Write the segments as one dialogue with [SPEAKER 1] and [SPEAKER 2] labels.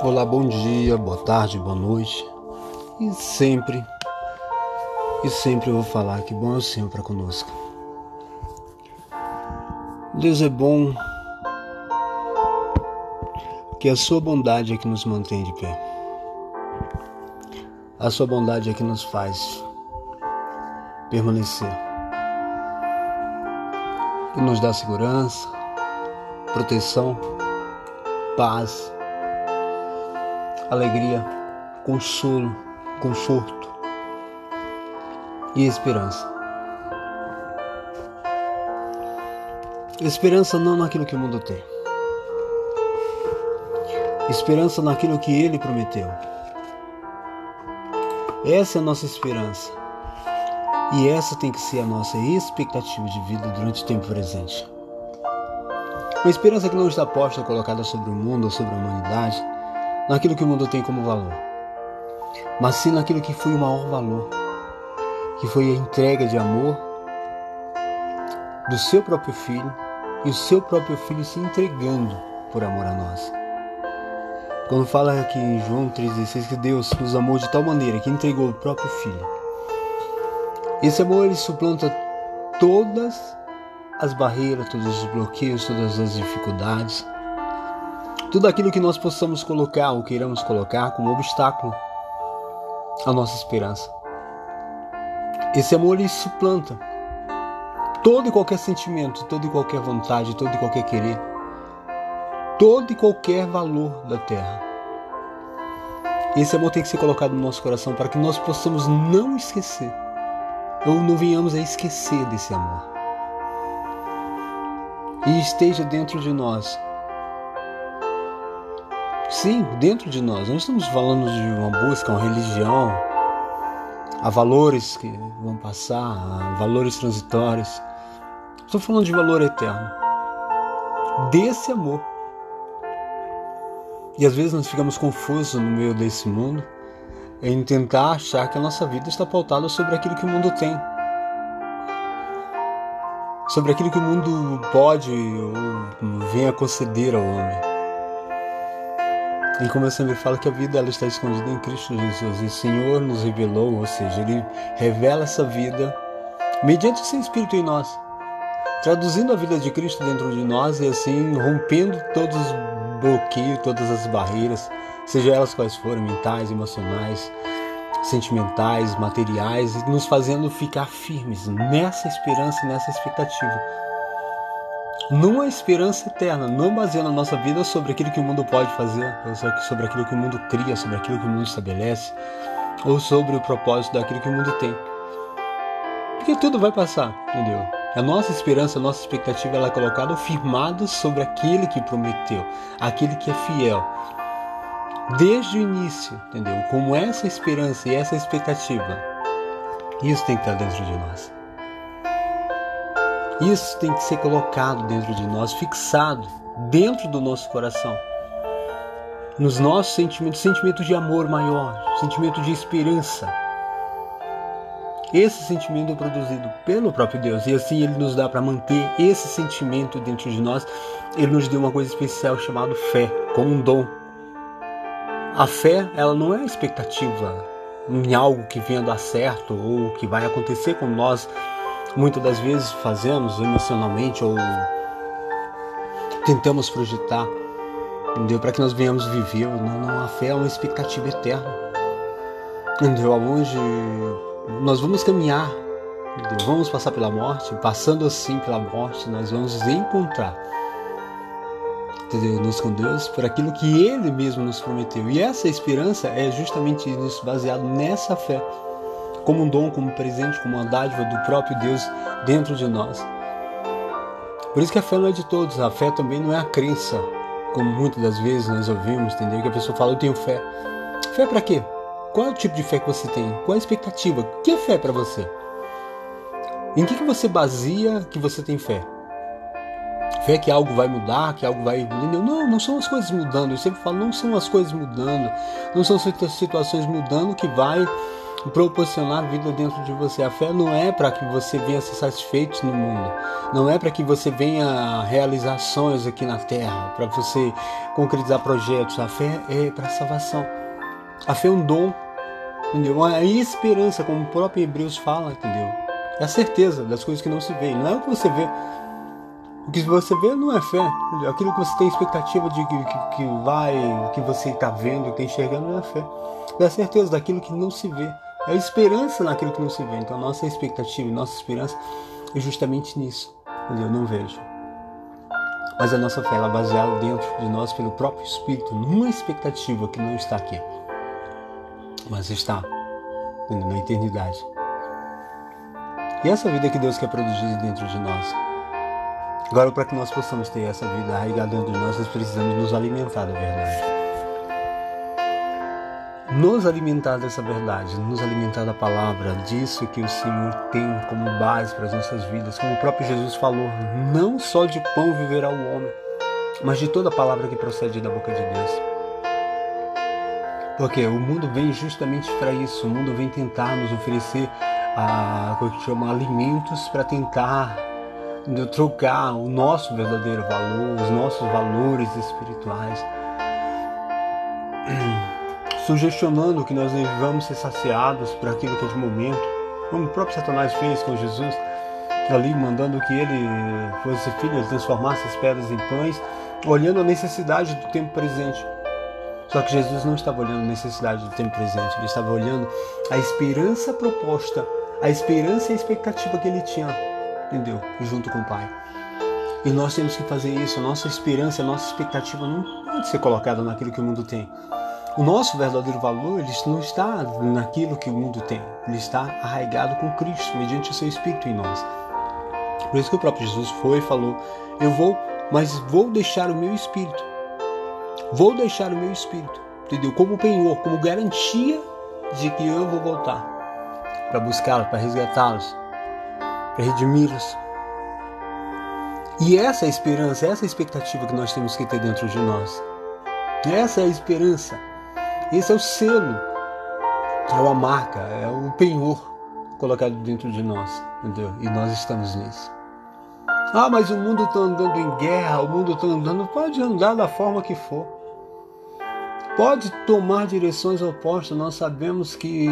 [SPEAKER 1] Olá, bom dia, boa tarde, boa noite. E sempre, e sempre eu vou falar que bom é o Senhor para conosco. Deus é bom, que a sua bondade é que nos mantém de pé. A sua bondade é que nos faz permanecer. E nos dá segurança, proteção, paz alegria, consolo, conforto e esperança. Esperança não naquilo que o mundo tem. Esperança naquilo que ele prometeu. Essa é a nossa esperança. E essa tem que ser a nossa expectativa de vida durante o tempo presente. Uma esperança que não está posta colocada sobre o mundo ou sobre a humanidade, naquilo que o mundo tem como valor, mas sim naquilo que foi o maior valor, que foi a entrega de amor do seu próprio filho e o seu próprio filho se entregando por amor a nós. Quando fala aqui em João 3,16 que Deus nos amou de tal maneira que entregou o próprio filho. Esse amor ele suplanta todas as barreiras, todos os bloqueios, todas as dificuldades tudo aquilo que nós possamos colocar ou queiramos colocar como obstáculo à nossa esperança. Esse amor ele suplanta todo e qualquer sentimento, toda e qualquer vontade, todo e qualquer querer, todo e qualquer valor da terra. Esse amor tem que ser colocado no nosso coração para que nós possamos não esquecer, ou não venhamos a esquecer desse amor. E esteja dentro de nós Sim, dentro de nós. Não estamos falando de uma busca, uma religião, a valores que vão passar, a valores transitórios. Estou falando de valor eterno. Desse amor. E às vezes nós ficamos confusos no meio desse mundo em tentar achar que a nossa vida está pautada sobre aquilo que o mundo tem. Sobre aquilo que o mundo pode ou vem a conceder ao homem. E como eu sempre falo que a vida ela está escondida em Cristo Jesus. E o Senhor nos revelou, ou seja, Ele revela essa vida mediante o seu Espírito em nós, traduzindo a vida de Cristo dentro de nós e assim rompendo todos os bloqueios, todas as barreiras, seja elas quais forem, mentais, emocionais, sentimentais, materiais, e nos fazendo ficar firmes nessa esperança, nessa expectativa numa esperança eterna, não baseando a nossa vida sobre aquilo que o mundo pode fazer, sobre aquilo que o mundo cria, sobre aquilo que o mundo estabelece, ou sobre o propósito daquilo que o mundo tem. Porque tudo vai passar, entendeu? A nossa esperança, a nossa expectativa ela é colocada firmada sobre aquele que prometeu, aquele que é fiel. Desde o início, entendeu? Como essa esperança e essa expectativa, isso tem que estar dentro de nós. Isso tem que ser colocado dentro de nós, fixado dentro do nosso coração. Nos nossos sentimentos, sentimento de amor maior, sentimento de esperança. Esse sentimento é produzido pelo próprio Deus e assim ele nos dá para manter esse sentimento dentro de nós. Ele nos deu uma coisa especial chamada fé, como um dom. A fé, ela não é expectativa em algo que venha dar certo ou que vai acontecer com nós muitas das vezes fazemos emocionalmente ou tentamos projetar, entendeu? Para que nós venhamos viver. Não, não, a fé é uma expectativa eterna, entendeu? Aonde nós vamos caminhar, entendeu? Vamos passar pela morte, passando assim pela morte, nós vamos encontrar. Entendeu? com Deus por aquilo que Ele mesmo nos prometeu. E essa esperança é justamente isso, baseado nessa fé como um dom, como um presente, como uma dádiva do próprio Deus dentro de nós. Por isso que a fé não é de todos, a fé também não é a crença, como muitas das vezes nós ouvimos, entendeu? Que a pessoa fala, eu tenho fé. Fé para quê? Qual é o tipo de fé que você tem? Qual é a expectativa? O que é fé para você? Em que, que você baseia que você tem fé? Fé que algo vai mudar, que algo vai. Não, não são as coisas mudando. Eu sempre falo, não são as coisas mudando, não são situações mudando que vai proporcionar vida dentro de você. A fé não é para que você venha ser satisfeito no mundo, não é para que você venha realizar sonhos aqui na terra, para você concretizar projetos. A fé é para salvação. A fé é um dom, entendeu? A esperança, como o próprio Hebreus fala, entendeu? É a certeza das coisas que não se vê, não é o que você vê. O que você vê não é fé. Aquilo que você tem expectativa de que, que, que vai, que você está vendo, está enxergando, não é fé. É a certeza daquilo que não se vê. É a esperança naquilo que não se vê. Então, nossa expectativa, nossa esperança é justamente nisso. Eu não vejo. Mas a nossa fé ela é baseada dentro de nós pelo próprio Espírito, numa expectativa que não está aqui, mas está na eternidade. E essa vida que Deus quer produzir dentro de nós. Agora, para que nós possamos ter essa vida arraigada dentro de nós, nós precisamos nos alimentar da verdade nos alimentar dessa verdade, nos alimentar da palavra, disso que o Senhor tem como base para as nossas vidas. Como o próprio Jesus falou, não só de pão viverá o homem, mas de toda palavra que procede da boca de Deus. Porque o mundo vem justamente para isso. O mundo vem tentar nos oferecer a, como que chama, alimentos para tentar trocar o nosso verdadeiro valor, os nossos valores espirituais sugestionando que nós devamos ser saciados por aquilo que é de momento, como o próprio Satanás fez com Jesus, ali mandando que ele fosse filho, transformasse as pedras em pães, olhando a necessidade do tempo presente. Só que Jesus não estava olhando a necessidade do tempo presente, ele estava olhando a esperança proposta, a esperança e a expectativa que ele tinha, entendeu? Junto com o Pai. E nós temos que fazer isso, a nossa esperança, a nossa expectativa não pode ser colocada naquilo que o mundo tem. O nosso verdadeiro valor ele não está naquilo que o mundo tem, ele está arraigado com Cristo, mediante o seu Espírito em nós. Por isso que o próprio Jesus foi e falou: Eu vou, mas vou deixar o meu Espírito. Vou deixar o meu Espírito, entendeu? Como penhor, como garantia de que eu vou voltar para buscá-los, para resgatá-los, para redimi-los. E essa é a esperança, essa é a expectativa que nós temos que ter dentro de nós. Essa é a esperança esse é o selo, é uma marca, é o penhor colocado dentro de nós, entendeu? E nós estamos nisso. Ah, mas o mundo está andando em guerra, o mundo está andando. Pode andar da forma que for. Pode tomar direções opostas. Nós sabemos que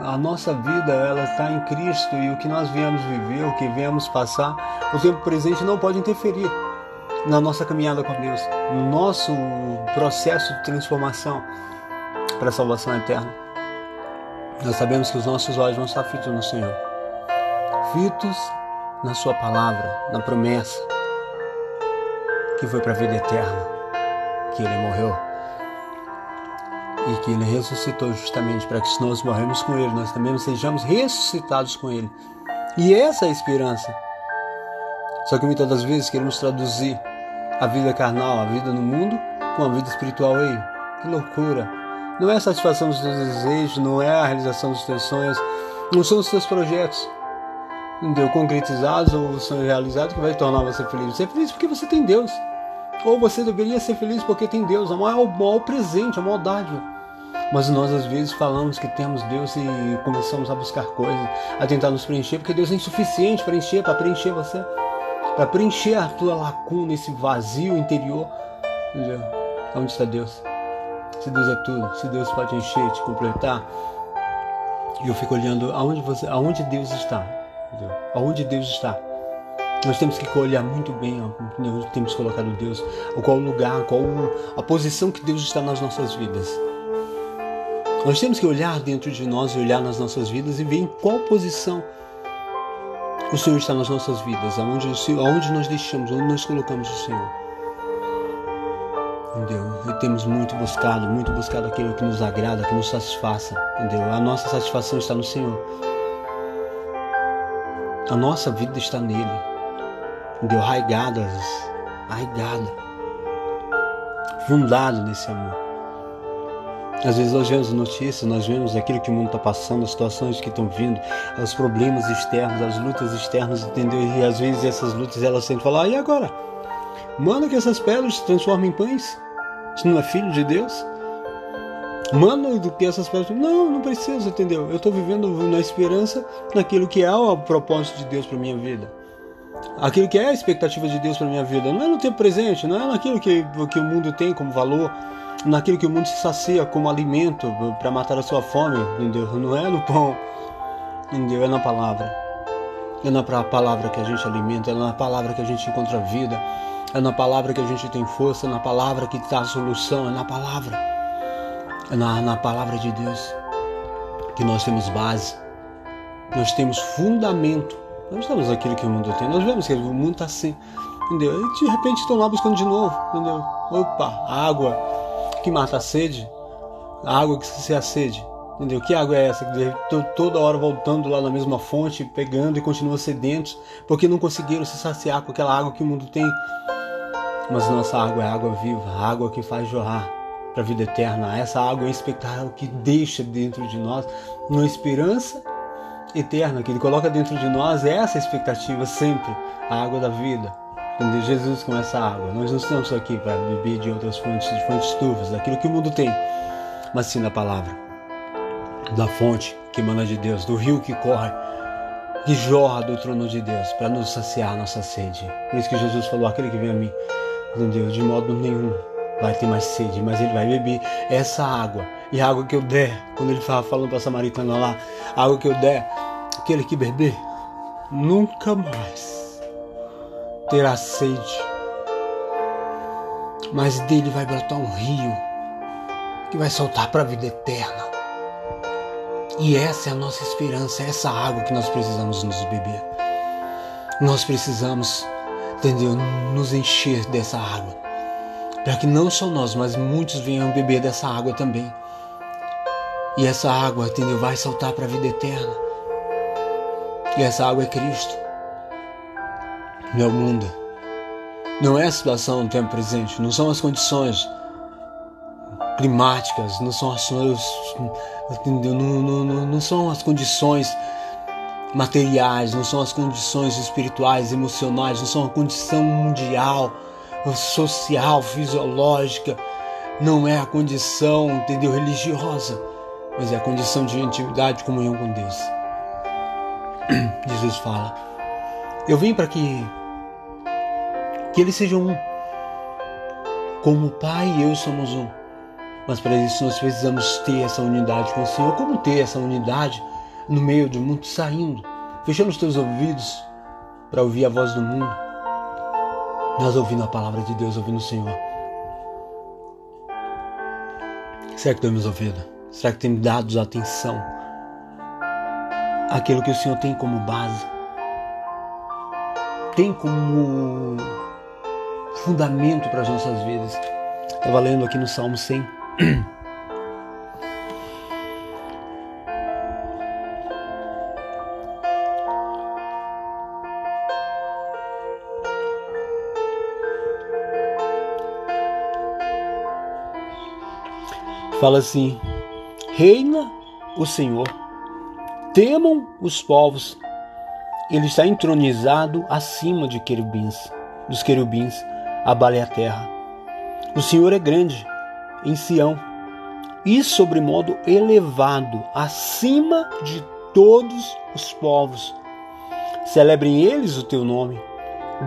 [SPEAKER 1] a nossa vida ela está em Cristo e o que nós viemos viver, o que viemos passar, o tempo presente não pode interferir na nossa caminhada com Deus, no nosso processo de transformação para a salvação eterna. Nós sabemos que os nossos olhos vão estar fitos no Senhor, fitos na Sua palavra, na promessa, que foi para a vida eterna, que Ele morreu e que Ele ressuscitou justamente para que se nós morremos com Ele, nós também sejamos ressuscitados com Ele. E essa é a esperança. Só que muitas das vezes queremos traduzir a vida carnal, a vida no mundo, com a vida espiritual. Ei, que loucura! Não é a satisfação dos teus desejos, não é a realização dos teus sonhos, não são os teus projetos entendeu? concretizados ou sonhos realizados que vai tornar você feliz. Você é feliz porque você tem Deus. Ou você deveria ser feliz porque tem Deus. É o maior, maior presente, a maior dádiva. Mas nós às vezes falamos que temos Deus e começamos a buscar coisas, a tentar nos preencher, porque Deus é insuficiente para encher, para preencher você, para preencher a tua lacuna, esse vazio interior. Entendeu? Onde está Deus? Se Deus é tudo, se Deus pode encher, te completar. E eu fico olhando aonde você, aonde Deus está, entendeu? aonde Deus está. Nós temos que olhar muito bem onde temos colocado Deus, qual lugar, qual a posição que Deus está nas nossas vidas. Nós temos que olhar dentro de nós e olhar nas nossas vidas e ver em qual posição o Senhor está nas nossas vidas, aonde, aonde nós deixamos, onde nós colocamos o Senhor. Entendeu? E temos muito buscado, muito buscado aquilo que nos agrada, que nos satisfaça. Entendeu? A nossa satisfação está no Senhor. A nossa vida está nele. Entendeu? Arraigada, arraigada. Fundado nesse amor. Às vezes nós vemos notícias, nós vemos aquilo que o mundo está passando, as situações que estão vindo, os problemas externos, as lutas externas, entendeu? E às vezes essas lutas elas sempre falam, ah, e agora? Manda que essas pedras se transformem em pães. Você não é filho de Deus? Mano, do que essas pessoas. Não, não precisa, entendeu? Eu estou vivendo na esperança naquilo que é o propósito de Deus para minha vida. Aquilo que é a expectativa de Deus para minha vida. Não é no tempo presente, não é naquilo que, que o mundo tem como valor, naquilo que o mundo se sacia como alimento para matar a sua fome, entendeu? Não é no pão, entendeu? É na palavra. É na palavra que a gente alimenta, é na palavra que a gente encontra vida, é na palavra que a gente tem força, é na palavra que está a solução, é na palavra. É na, na palavra de Deus que nós temos base, nós temos fundamento. Nós estamos aquilo que o mundo tem, nós vemos que o mundo está assim, entendeu? E de repente estão lá buscando de novo, entendeu? Opa, água que mata a sede, a água que se a sede. Entendeu? Que água é essa? Toda hora voltando lá na mesma fonte, pegando e continuam sedentos, porque não conseguiram se saciar com aquela água que o mundo tem. Mas nossa água é água viva, água que faz jorrar para a vida eterna. Essa água é expectável que deixa dentro de nós uma esperança eterna, que Ele coloca dentro de nós essa expectativa sempre, a água da vida. Entendeu? Jesus com essa água. Nós não estamos aqui para beber de outras fontes, de fontes turvas, daquilo que o mundo tem, mas sim da palavra da fonte que emana de Deus, do rio que corre, que jorra do trono de Deus, para nos saciar nossa sede. Por isso que Jesus falou: aquele que vem a mim, entendeu? De modo nenhum vai ter mais sede, mas ele vai beber essa água. E a água que eu der, quando ele estava falando para a samaritana lá, a água que eu der, aquele que beber, nunca mais terá sede. Mas dele vai brotar um rio que vai soltar para a vida eterna. E essa é a nossa esperança, é essa água que nós precisamos nos beber. Nós precisamos, entendeu? Nos encher dessa água. Para que não só nós, mas muitos venham beber dessa água também. E essa água, entendeu? Vai saltar para a vida eterna. E essa água é Cristo. Não é o mundo. Não é a situação do tempo presente. Não são as condições climáticas, não são as, não, não, não, não são as condições materiais, não são as condições espirituais, emocionais, não são a condição mundial, social, fisiológica, não é a condição, entendeu, religiosa, mas é a condição de intimidade, comunhão com Deus. Jesus fala: Eu vim para que que eles sejam um, como o Pai e eu somos um. Mas para isso nós precisamos ter essa unidade com o Senhor. Como ter essa unidade no meio do mundo saindo, fechando os teus ouvidos para ouvir a voz do mundo? Nós ouvindo a palavra de Deus, ouvindo o Senhor. Será que temos ouvido? Será que temos dado atenção àquilo que o Senhor tem como base? Tem como fundamento para as nossas vidas? Estava lendo aqui no Salmo 100. Fala assim: Reina o Senhor, temam os povos. Ele está entronizado acima de querubins, dos querubins, abale a terra. O Senhor é grande em Sião e sobremodo elevado acima de todos os povos. Celebrem eles o teu nome,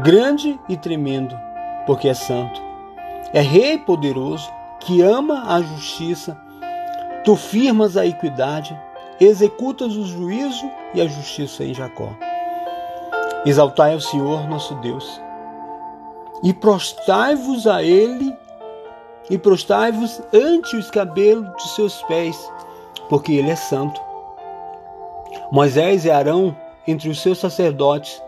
[SPEAKER 1] grande e tremendo, porque é santo. É rei poderoso que ama a justiça. Tu firmas a equidade, executas o juízo e a justiça em Jacó. Exaltai ao Senhor nosso Deus e prostai-vos a ele e prostai-vos ante os cabelos de seus pés, porque ele é santo. Moisés e Arão entre os seus sacerdotes,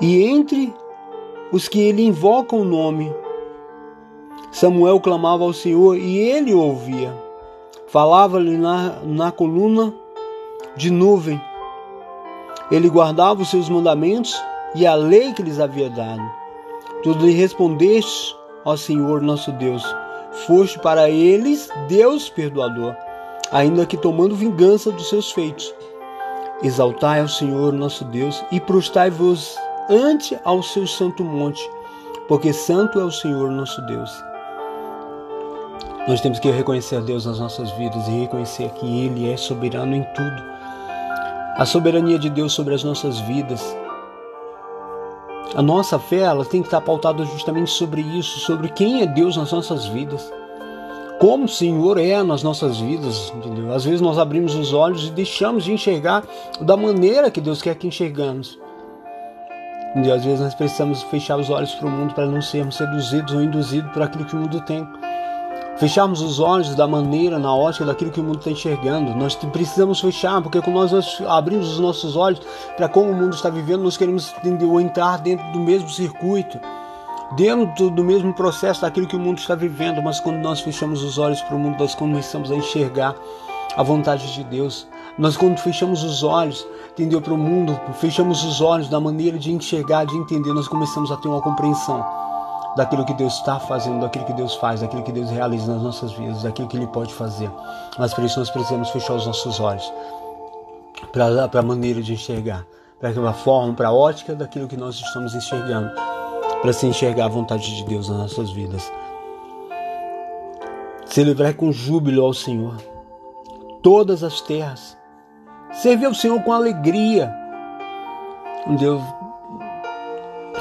[SPEAKER 1] e entre os que ele invoca o nome. Samuel clamava ao Senhor e ele ouvia. Falava-lhe na, na coluna de nuvem. Ele guardava os seus mandamentos e a lei que lhes havia dado. Tu lhe respondeste ó Senhor nosso Deus, foste para eles Deus perdoador, ainda que tomando vingança dos seus feitos. Exaltai ao Senhor nosso Deus e prostai-vos ante ao seu santo monte, porque santo é o Senhor nosso Deus. Nós temos que reconhecer a Deus nas nossas vidas e reconhecer que Ele é soberano em tudo. A soberania de Deus sobre as nossas vidas. A nossa fé ela tem que estar pautada justamente sobre isso, sobre quem é Deus nas nossas vidas. Como o Senhor é nas nossas vidas, entendeu? Às vezes nós abrimos os olhos e deixamos de enxergar da maneira que Deus quer que enxergamos. Às vezes nós precisamos fechar os olhos para o mundo para não sermos seduzidos ou induzidos por aquilo que o mundo tem fecharmos os olhos da maneira, na ótica daquilo que o mundo está enxergando. Nós precisamos fechar, porque quando nós abrimos os nossos olhos para como o mundo está vivendo, nós queremos entender, entrar dentro do mesmo circuito, dentro do mesmo processo daquilo que o mundo está vivendo. Mas quando nós fechamos os olhos para o mundo, nós começamos a enxergar a vontade de Deus. Nós quando fechamos os olhos, entendeu, para o mundo, fechamos os olhos da maneira de enxergar, de entender, nós começamos a ter uma compreensão daquilo que Deus está fazendo, daquilo que Deus faz, daquilo que Deus realiza nas nossas vidas, daquilo que Ele pode fazer. Mas por isso nós precisamos fechar os nossos olhos para a maneira de enxergar, para a forma, para a ótica daquilo que nós estamos enxergando, para se enxergar a vontade de Deus nas nossas vidas. Celebrar com júbilo ao Senhor todas as terras. Servir ao Senhor com alegria. Deus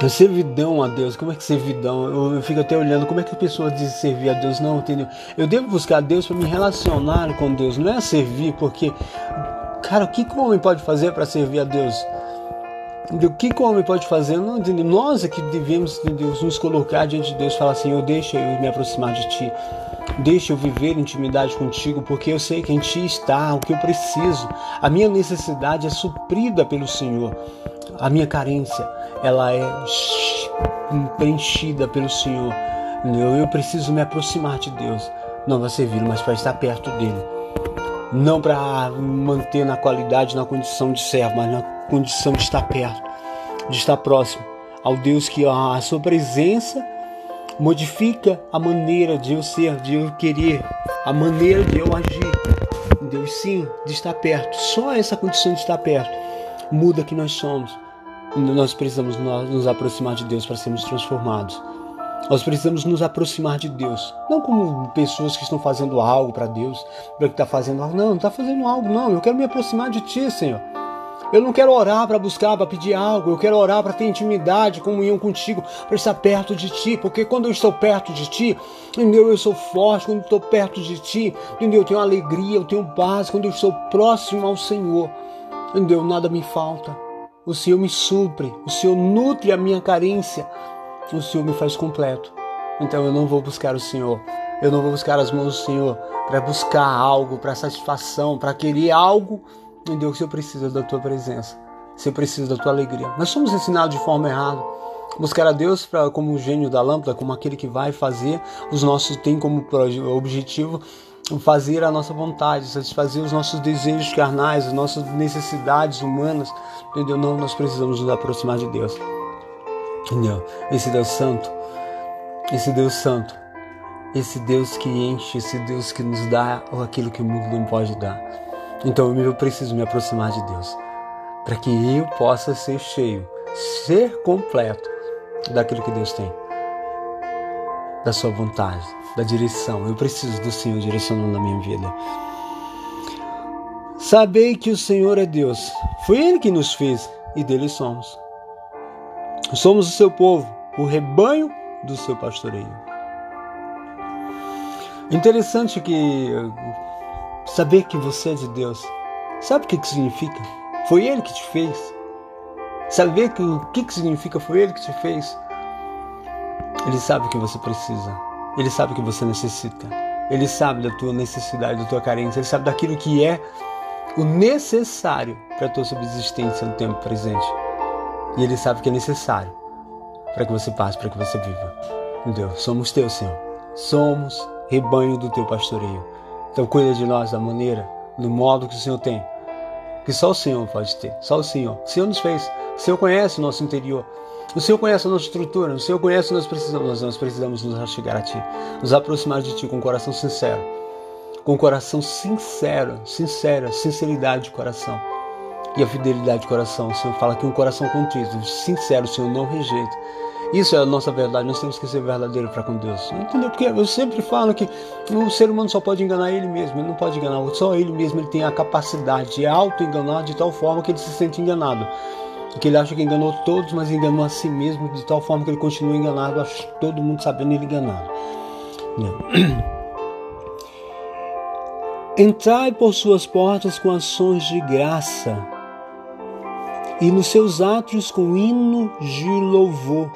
[SPEAKER 1] Servidão a Deus, como é que servidão? Eu, eu, fico até olhando como é que a pessoa diz servir a Deus, não, entendeu? Eu devo buscar a Deus para me relacionar com Deus, não é servir, porque, cara, o que o homem pode fazer para servir a Deus? O que o homem pode fazer? Não, entendeu? Nós é que devemos nos colocar diante de Deus e falar assim: eu deixa eu me aproximar de Ti, deixa eu viver intimidade contigo, porque eu sei que em Ti está o que eu preciso. A minha necessidade é suprida pelo Senhor, a minha carência ela é preenchida pelo Senhor. Eu preciso me aproximar de Deus, não para servir, mas para estar perto dele. Não para manter na qualidade, na condição de servo, mas na condição de estar perto, de estar próximo ao Deus que a sua presença modifica a maneira de eu ser, de eu querer, a maneira de eu agir. Deus sim, de estar perto. Só essa condição de estar perto muda que nós somos nós precisamos nos aproximar de Deus para sermos transformados. Nós precisamos nos aproximar de Deus, não como pessoas que estão fazendo algo para Deus, para que está fazendo algo. Não, não está fazendo algo, não. Eu quero me aproximar de Ti, Senhor. Eu não quero orar para buscar, para pedir algo. Eu quero orar para ter intimidade, comunhão contigo, para estar perto de Ti. Porque quando eu estou perto de Ti, entendeu? Eu sou forte. Quando estou perto de Ti, entendeu? Eu tenho alegria, eu tenho paz. Quando eu estou próximo ao Senhor, entendeu? Nada me falta. O Senhor me supre, o Senhor nutre a minha carência, o Senhor me faz completo. Então eu não vou buscar o Senhor, eu não vou buscar as mãos do Senhor para buscar algo, para satisfação, para querer algo. Meu Deus, eu preciso da tua presença, se eu preciso da tua alegria. Nós somos ensinados de forma errada. Buscar a Deus pra, como o gênio da lâmpada, como aquele que vai fazer os nossos, tem como objetivo fazer a nossa vontade, satisfazer os nossos desejos carnais, as nossas necessidades humanas, entendeu? Não, nós precisamos nos aproximar de Deus, entendeu? Esse Deus Santo, esse Deus Santo, esse Deus que enche, esse Deus que nos dá aquilo que o mundo não pode dar. Então eu preciso me aproximar de Deus, para que eu possa ser cheio, ser completo daquilo que Deus tem da sua vontade, da direção. Eu preciso do Senhor direcionando a minha vida. Sabei que o Senhor é Deus. Foi Ele que nos fez e dele somos. Somos o seu povo, o rebanho do seu pastoreio. Interessante que saber que você é de Deus. Sabe o que, que significa? Foi Ele que te fez. Saber que, o que, que significa foi Ele que te fez. Ele sabe o que você precisa. Ele sabe o que você necessita. Ele sabe da tua necessidade, da tua carência. Ele sabe daquilo que é o necessário para a tua subsistência no tempo presente. E Ele sabe que é necessário para que você passe, para que você viva. Deus, somos teus, Senhor. Somos rebanho do teu pastoreio. Então cuida de nós da maneira, do modo que o Senhor tem. Que só o Senhor pode ter. Só o Senhor. O Senhor nos fez. O Senhor conhece o nosso interior. O Senhor conhece a nossa estrutura, o Senhor conhece o que nós precisamos, nós precisamos nos chegar a Ti, nos aproximar de Ti com um coração sincero, com um coração sincero, sincera, sinceridade de coração e a fidelidade de coração. O Senhor fala que um coração contrito, sincero, o Senhor não rejeita. Isso é a nossa verdade, nós temos que ser verdadeiro para com Deus. Entendeu? Porque eu sempre falo que o ser humano só pode enganar ele mesmo, ele não pode enganar o outro, só ele mesmo ele tem a capacidade de auto-enganar de tal forma que ele se sente enganado. Que ele acha que enganou todos, mas enganou a si mesmo de tal forma que ele continua enganado, acho todo mundo sabendo ele enganado. Entrai por suas portas com ações de graça e nos seus átrios com hino de louvor.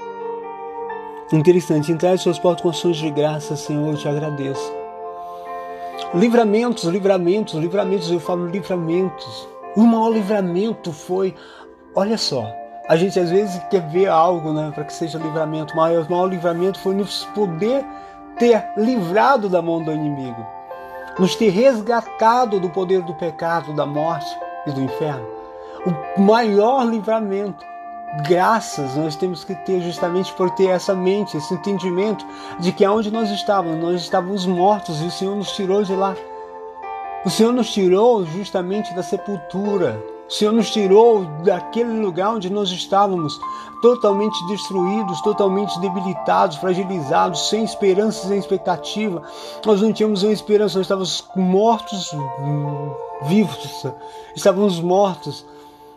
[SPEAKER 1] Interessante, entrar em suas portas com ações de graça, Senhor, eu te agradeço. Livramentos, livramentos, livramentos, eu falo livramentos. O maior livramento foi, olha só, a gente às vezes quer ver algo, né, para que seja livramento, mas o maior livramento foi nos poder ter livrado da mão do inimigo, nos ter resgatado do poder do pecado, da morte e do inferno. O maior livramento graças nós temos que ter justamente por ter essa mente, esse entendimento de que aonde nós estávamos, nós estávamos mortos e o Senhor nos tirou de lá. O Senhor nos tirou justamente da sepultura. O Senhor nos tirou daquele lugar onde nós estávamos totalmente destruídos, totalmente debilitados, fragilizados, sem esperança, sem expectativa. Nós não tínhamos uma esperança, nós estávamos mortos hum, vivos, estávamos mortos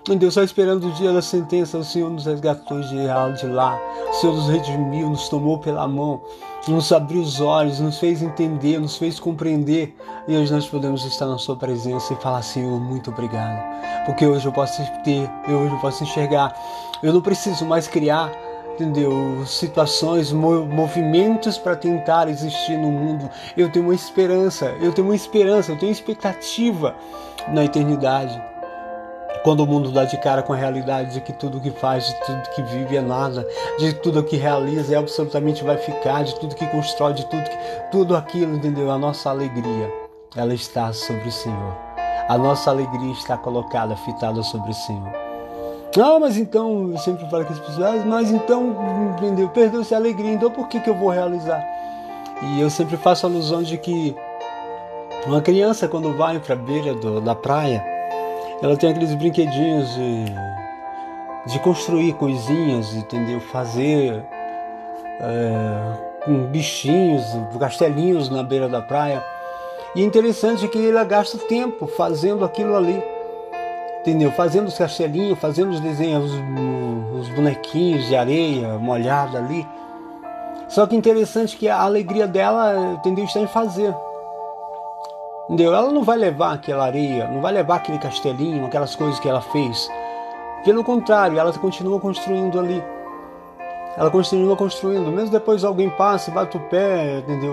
[SPEAKER 1] Deus, só esperando o dia da sentença, o Senhor nos resgatou de lá. O Senhor nos redimiu, nos tomou pela mão, nos abriu os olhos, nos fez entender, nos fez compreender. E hoje nós podemos estar na Sua presença e falar, Senhor, muito obrigado. Porque hoje eu posso ter, eu hoje eu posso enxergar. Eu não preciso mais criar entendeu? Situações, movimentos para tentar existir no mundo. Eu tenho uma esperança, eu tenho uma esperança, eu tenho expectativa na eternidade. Quando o mundo dá de cara com a realidade de que tudo que faz, de tudo que vive é nada, de tudo que realiza é absolutamente vai ficar, de tudo que constrói, de tudo que, tudo aquilo, entendeu? A nossa alegria, ela está sobre o Senhor. A nossa alegria está colocada, fitada sobre o Senhor. Ah, mas então, eu sempre falo com as pessoas, mas então, entendeu? Perdeu-se a alegria, então por que, que eu vou realizar? E eu sempre faço alusão de que uma criança, quando vai para a beira do, da praia, ela tem aqueles brinquedinhos de, de construir coisinhas, entendeu? Fazer é, com bichinhos, castelinhos na beira da praia. E é interessante que ela gasta tempo fazendo aquilo ali. Entendeu? Fazendo os castelinhos, fazendo os desenhos, os, os bonequinhos de areia molhada ali. Só que interessante que a alegria dela, entendeu, está em fazer. Entendeu? Ela não vai levar aquela areia, não vai levar aquele castelinho, aquelas coisas que ela fez. Pelo contrário, ela continua construindo ali. Ela continua construindo, mesmo depois alguém passa bate o pé, entendeu?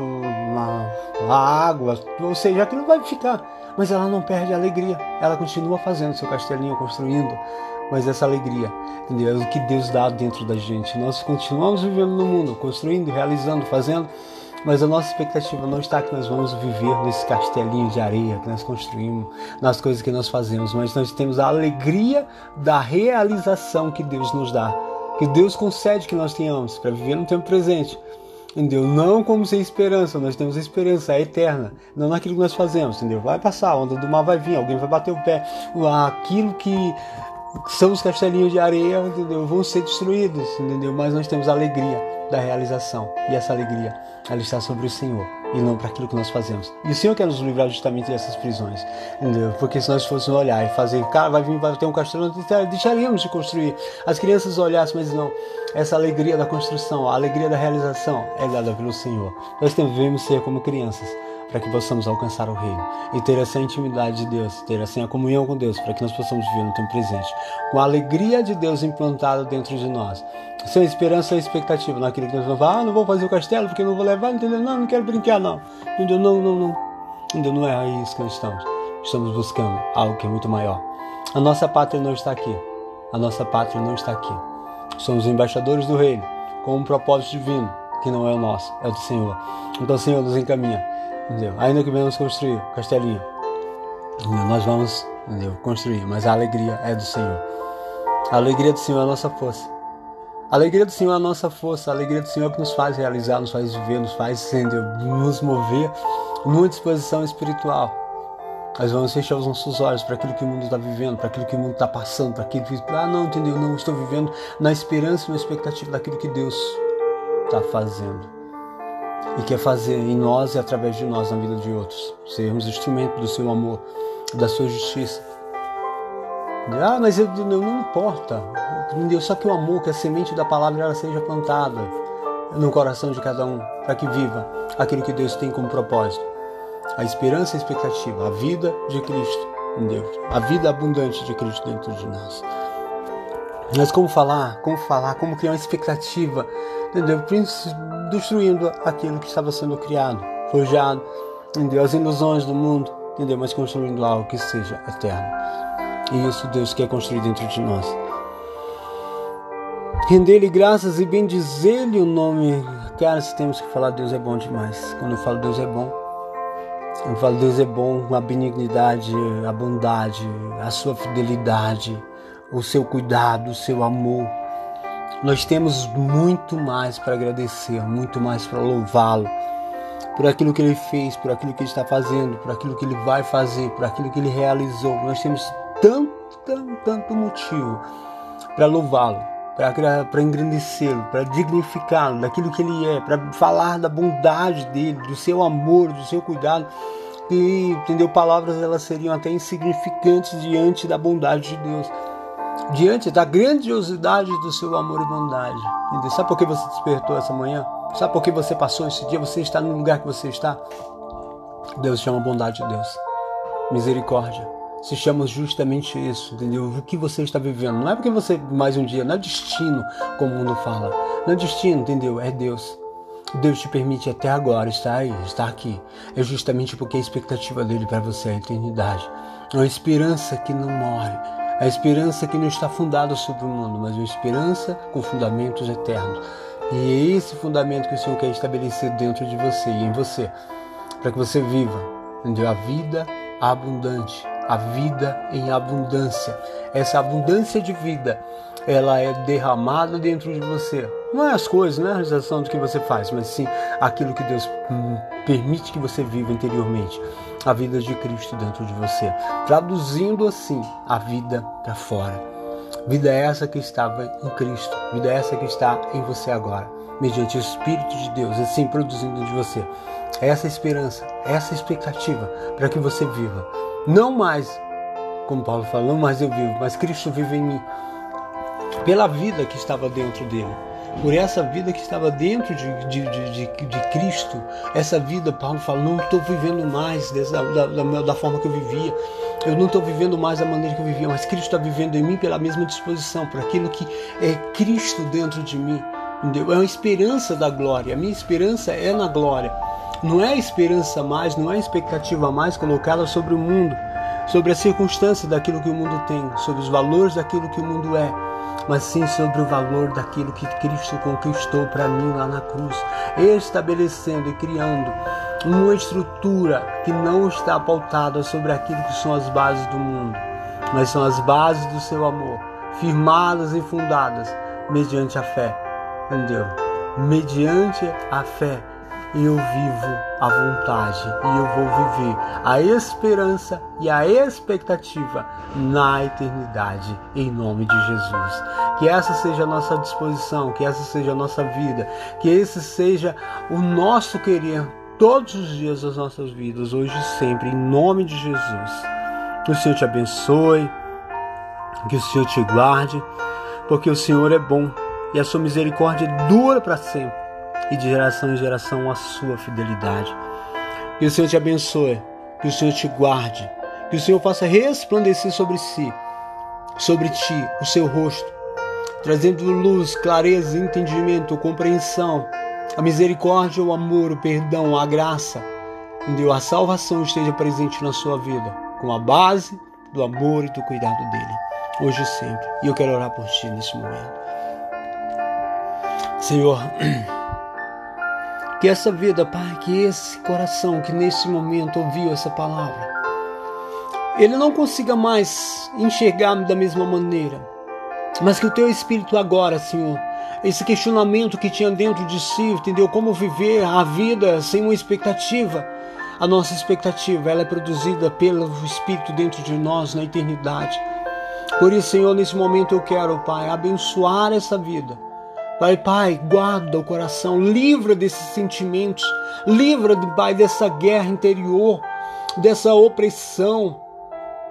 [SPEAKER 1] Na água, ou seja, aquilo vai ficar. Mas ela não perde a alegria. Ela continua fazendo seu castelinho, construindo. Mas essa alegria, entendeu? É o que Deus dá dentro da gente. Nós continuamos vivendo no mundo, construindo, realizando, fazendo mas a nossa expectativa não está que nós vamos viver nesse castelinho de areia que nós construímos, nas coisas que nós fazemos, mas nós temos a alegria da realização que Deus nos dá, que Deus concede que nós tenhamos para viver no tempo presente. Entendeu? Não como sem esperança, nós temos a esperança é eterna, não naquilo que nós fazemos, entendeu? Vai passar, a onda do mal vai vir, alguém vai bater o pé, aquilo que são os castelinhos de areia, entendeu? Vão ser destruídos, entendeu? Mas nós temos a alegria da realização e essa alegria ela está sobre o Senhor e não para aquilo que nós fazemos. E o Senhor quer nos livrar justamente dessas prisões, entendeu? Porque se nós fôssemos olhar e fazer, cara, vai vir, vai ter um castelo, deixaríamos de construir. As crianças olhassem, mas não. Essa alegria da construção, a alegria da realização é dada pelo Senhor. Nós devemos ser como crianças para que possamos alcançar o reino e ter essa intimidade de Deus, ter assim a comunhão com Deus, para que nós possamos viver no tempo presente, com a alegria de Deus implantada dentro de nós, sem esperança e expectativa naquilo que nós vamos falar, ah, não vou fazer o castelo porque não vou levar, entendeu? Não, não quero brincar, não, entendeu? Não, não, não, entendeu? Não é isso que nós estamos, estamos buscando algo que é muito maior. A nossa pátria não está aqui, a nossa pátria não está aqui. Somos embaixadores do reino, com um propósito divino, que não é o nosso, é o do Senhor. Então, Senhor, nos encaminha Entendeu? Ainda que venhamos construir castelinho, nós vamos entendeu? construir, mas a alegria é do Senhor. A alegria do Senhor é a nossa força. A alegria do Senhor é a nossa força, a alegria do Senhor é que nos faz realizar, nos faz viver, nos faz entendeu? nos mover numa disposição espiritual. Nós vamos fechar os nossos olhos para aquilo que o mundo está vivendo, para aquilo que o mundo está passando, para aquilo que. Ah, não, entendeu? Não, estou vivendo na esperança e na expectativa daquilo que Deus está fazendo. E quer fazer em nós e através de nós na vida de outros. Sermos instrumento do seu amor, da sua justiça. Ah, mas eu, não, não importa. Só que o amor, que a semente da palavra ela seja plantada no coração de cada um, para que viva aquilo que Deus tem como propósito. A esperança e a expectativa, a vida de Cristo em Deus, a vida abundante de Cristo dentro de nós. Mas como falar, como falar, como criar uma expectativa, entendeu? Destruindo aquilo que estava sendo criado, forjado, entendeu? As ilusões do mundo, entendeu? Mas construindo algo que seja eterno. E isso Deus quer construir dentro de nós. Render-lhe graças e bendizer-lhe o nome. Cara, se temos que falar, Deus é bom demais. Quando eu falo Deus é bom, eu falo Deus é bom, a benignidade, a bondade, a sua fidelidade, o seu cuidado, o seu amor. Nós temos muito mais para agradecer, muito mais para louvá-lo por aquilo que ele fez, por aquilo que ele está fazendo, por aquilo que ele vai fazer, por aquilo que ele realizou. Nós temos tanto, tanto, tanto motivo para louvá-lo para engrandecê-lo, para dignificá-lo, daquilo que ele é, para falar da bondade dele, do seu amor, do seu cuidado. E, entendeu? Palavras elas seriam até insignificantes diante da bondade de Deus, diante da grandiosidade do seu amor e bondade. Entendeu? Sabe por que você despertou essa manhã? Sabe por que você passou esse dia? Você está no lugar que você está? Deus chama bondade de Deus, misericórdia se chama justamente isso, entendeu? O que você está vivendo. Não é porque você, mais um dia, não é destino, como o mundo fala. Não é destino, entendeu? É Deus. Deus te permite até agora estar aí, estar aqui. É justamente porque a expectativa dele para você é a eternidade. É uma esperança que não morre. A esperança que não está fundada sobre o mundo, mas uma esperança com fundamentos eternos. E é esse fundamento que o Senhor quer estabelecer dentro de você e em você, para que você viva, entendeu? A vida abundante a vida em abundância. Essa abundância de vida, ela é derramada dentro de você. Não é as coisas, não é a realização do que você faz, mas sim aquilo que Deus hum, permite que você viva interiormente. A vida de Cristo dentro de você. Traduzindo assim a vida para fora. Vida é essa que estava em Cristo. Vida é essa que está em você agora. Mediante o Espírito de Deus, assim produzindo de você. Essa esperança, essa expectativa para que você viva não mais, como Paulo fala, não mais eu vivo, mas Cristo vive em mim. Pela vida que estava dentro dele. Por essa vida que estava dentro de, de, de, de Cristo, essa vida, Paulo fala, não estou vivendo mais dessa, da, da, da forma que eu vivia, eu não estou vivendo mais da maneira que eu vivia, mas Cristo está vivendo em mim pela mesma disposição, por aquilo que é Cristo dentro de mim. Entendeu? É uma esperança da glória. A minha esperança é na glória. Não é esperança mais, não é expectativa mais colocada sobre o mundo, sobre a circunstância daquilo que o mundo tem, sobre os valores daquilo que o mundo é, mas sim sobre o valor daquilo que Cristo conquistou para mim lá na cruz, estabelecendo e criando uma estrutura que não está pautada sobre aquilo que são as bases do mundo, mas são as bases do seu amor, firmadas e fundadas mediante a fé. Entendeu? Mediante a fé eu vivo a vontade e eu vou viver a esperança e a expectativa na eternidade, em nome de Jesus. Que essa seja a nossa disposição, que essa seja a nossa vida, que esse seja o nosso querer todos os dias das nossas vidas, hoje e sempre, em nome de Jesus. Que o Senhor te abençoe, que o Senhor te guarde, porque o Senhor é bom e a sua misericórdia dura para sempre e de geração em geração a sua fidelidade. Que o Senhor te abençoe, que o Senhor te guarde, que o Senhor faça resplandecer sobre si, sobre ti, o seu rosto, trazendo luz, clareza, entendimento, compreensão, a misericórdia, o amor, o perdão, a graça, entendeu? A salvação esteja presente na sua vida, com a base do amor e do cuidado dele, hoje e sempre. E eu quero orar por ti nesse momento. Senhor, Que essa vida, Pai, que esse coração que nesse momento ouviu essa palavra, ele não consiga mais enxergar-me da mesma maneira, mas que o teu espírito agora, Senhor, esse questionamento que tinha dentro de si, entendeu? Como viver a vida sem uma expectativa, A nossa expectativa ela é produzida pelo Espírito dentro de nós na eternidade. Por isso, Senhor, nesse momento eu quero, Pai, abençoar essa vida. Pai, Pai, guarda o coração, livra desses sentimentos, livra, Pai, dessa guerra interior, dessa opressão,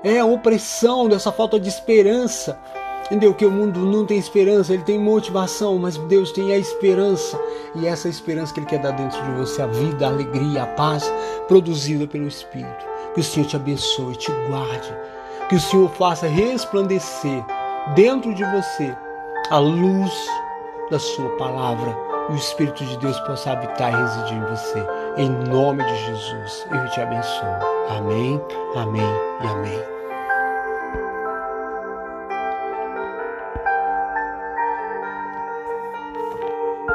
[SPEAKER 1] é a opressão, dessa falta de esperança. Entendeu? Que o mundo não tem esperança, ele tem motivação, mas Deus tem a esperança. E essa esperança que Ele quer dar dentro de você, a vida, a alegria, a paz produzida pelo Espírito. Que o Senhor te abençoe, te guarde. Que o Senhor faça resplandecer dentro de você a luz da Sua palavra e o Espírito de Deus possa habitar e residir em você. Em nome de Jesus, eu te abençoo. Amém, amém e amém.